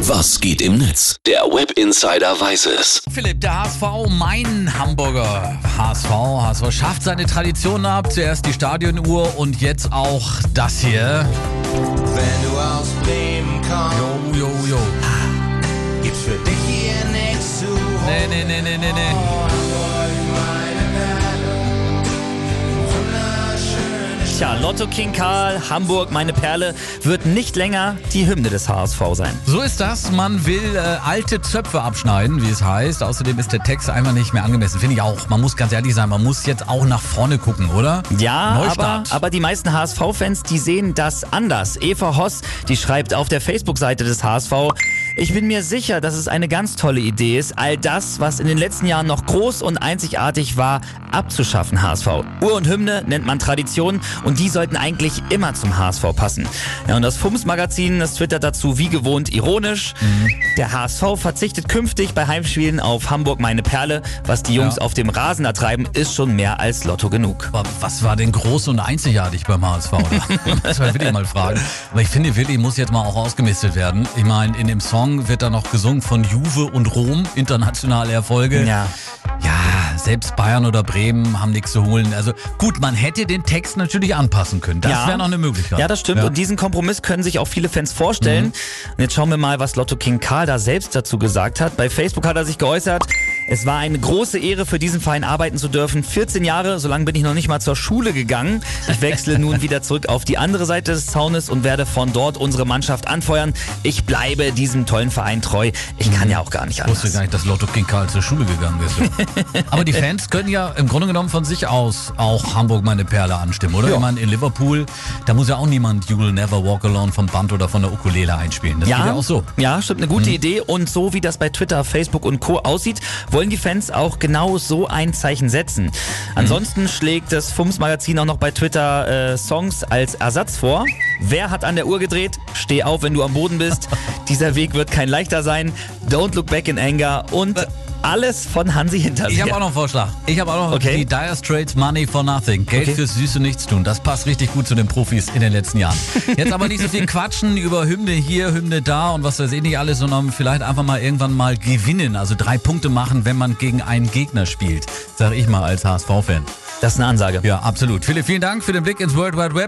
Was geht im Netz? Der Web Insider weiß es. Philipp, der HSV, mein Hamburger HSV. HSV schafft seine Tradition ab. Zuerst die Stadionuhr und jetzt auch das hier. Wenn du aus Bremen kommst, Jo, jo, jo. gibt's für dich hier nichts zu holen. Nee, nee, nee, nee, nee, nee. Tja, Lotto King Karl, Hamburg, meine Perle, wird nicht länger die Hymne des HSV sein. So ist das. Man will äh, alte Zöpfe abschneiden, wie es heißt. Außerdem ist der Text einfach nicht mehr angemessen. Finde ich auch. Man muss ganz ehrlich sein, man muss jetzt auch nach vorne gucken, oder? Ja, aber, aber die meisten HSV-Fans, die sehen das anders. Eva Hoss, die schreibt auf der Facebook-Seite des HSV, ich bin mir sicher, dass es eine ganz tolle Idee ist, all das, was in den letzten Jahren noch groß und einzigartig war, abzuschaffen, HSV. Ur und Hymne nennt man Tradition und die sollten eigentlich immer zum HSV passen. Ja, und das FUMS-Magazin, das twittert dazu wie gewohnt ironisch. Der HSV verzichtet künftig bei Heimspielen auf Hamburg meine Perle. Was die Jungs Ja. auf dem Rasen ertreiben, ist schon mehr als Lotto genug. Aber was war denn groß und einzigartig beim HSV? Oder? Das war Willi mal fragen. Aber ich finde, Willi muss jetzt mal auch ausgemistet werden. Ich meine, in dem Song wird da noch gesungen von Juve und Rom, internationale Erfolge. Ja. Ja, selbst Bayern oder Bremen haben nichts zu holen. Also gut, man hätte den Text natürlich anpassen können. Das Ja. wäre noch eine Möglichkeit. Ja, das stimmt. Ja. Mhm. Und diesen Kompromiss können sich auch viele Fans vorstellen. Und jetzt schauen wir mal, was Lotto King Karl da selbst dazu gesagt hat. Bei Facebook hat er sich geäußert. Es war eine große Ehre, für diesen Verein arbeiten zu dürfen. 14 Jahre, so lange bin ich noch nicht mal zur Schule gegangen. Ich wechsle nun wieder zurück auf die andere Seite des Zaunes und werde von dort unsere Mannschaft anfeuern. Ich bleibe diesem tollen Verein treu. Ich kann ja auch gar nicht Ich wusste anders. gar nicht, dass Lotto King Karl zur Schule gegangen ist. Aber die Fans können ja im Grunde genommen von sich aus auch Hamburg meine Perle anstimmen, oder? Ja. Ich meine, in Liverpool, da muss ja auch niemand You'll Never Walk Alone vom Band oder von der Ukulele einspielen. Das geht ja auch so. Mhm. Ja, stimmt, eine gute Idee. Und so wie das bei Twitter, Facebook und Co. aussieht, wollen die Fans auch genau so ein Zeichen setzen. Ansonsten schlägt das FUMS-Magazin auch noch bei Twitter äh, Songs als Ersatz vor. Wer hat an der Uhr gedreht? Steh auf, wenn du am Boden bist. Dieser Weg wird kein leichter sein. Don't look back in anger. Und alles von Hansi Ich Hinterseher. habe auch noch einen Vorschlag. Ich habe auch noch Okay. die Dire Straits Money for Nothing. Geld Okay. fürs süße Nichtstun. Das passt richtig gut zu den Profis in den letzten Jahren. Jetzt aber nicht so viel quatschen über Hymne hier, Hymne da und was weiß ich nicht alles, sondern vielleicht einfach mal irgendwann mal gewinnen. Also drei Punkte machen, wenn man gegen einen Gegner spielt. Sag ich mal als HSV-Fan. Das ist eine Ansage. Ja, absolut. Philipp, vielen Dank für den Blick ins World Wide Web.